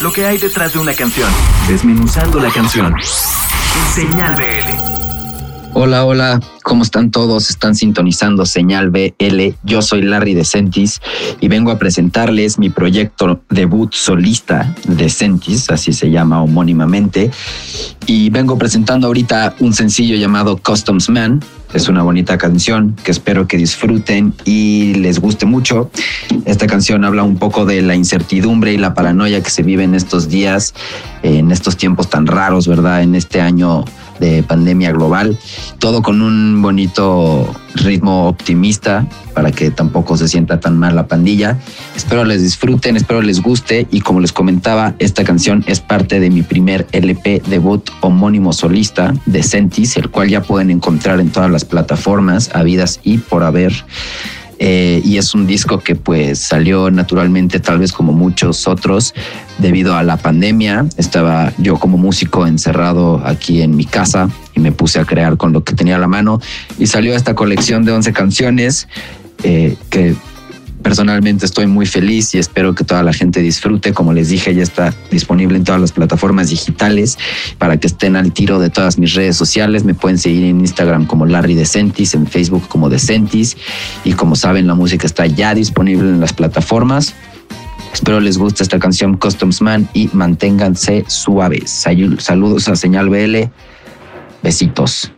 lo que hay detrás de una canción, desmenuzando la canción. Señal BL. Hola, hola, ¿cómo están todos? Están sintonizando Señal BL. Yo soy Larry Decentis y vengo a presentarles mi proyecto debut solista, Decentis, así se llama homónimamente. Y vengo presentando ahorita un sencillo llamado Customs Man. Es una bonita canción que espero que disfruten y les guste mucho. Esta canción habla un poco de la incertidumbre y la paranoia que se vive en estos días, en estos tiempos tan raros, ¿verdad? En este año de pandemia global, todo con un bonito ritmo optimista para que tampoco se sienta tan mal la pandilla. Espero les disfruten, espero les guste y como les comentaba, esta canción es parte de mi primer LP debut homónimo solista de Sentis, el cual ya pueden encontrar en todas las plataformas habidas y por haber. Eh, y es un disco que pues salió naturalmente tal vez como muchos otros debido a la pandemia. Estaba yo como músico encerrado aquí en mi casa y me puse a crear con lo que tenía a la mano y salió esta colección de 11 canciones eh, que personalmente estoy muy feliz y espero que toda la gente disfrute. Como les dije, ya está disponible en todas las plataformas digitales para que estén al tiro de todas mis redes sociales. Me pueden seguir en Instagram como Larry Decentis, en Facebook como Decentis y como saben la música está ya disponible en las plataformas. Espero les guste esta canción Customs Man y manténganse suaves. Saludos a Señal BL. Besitos.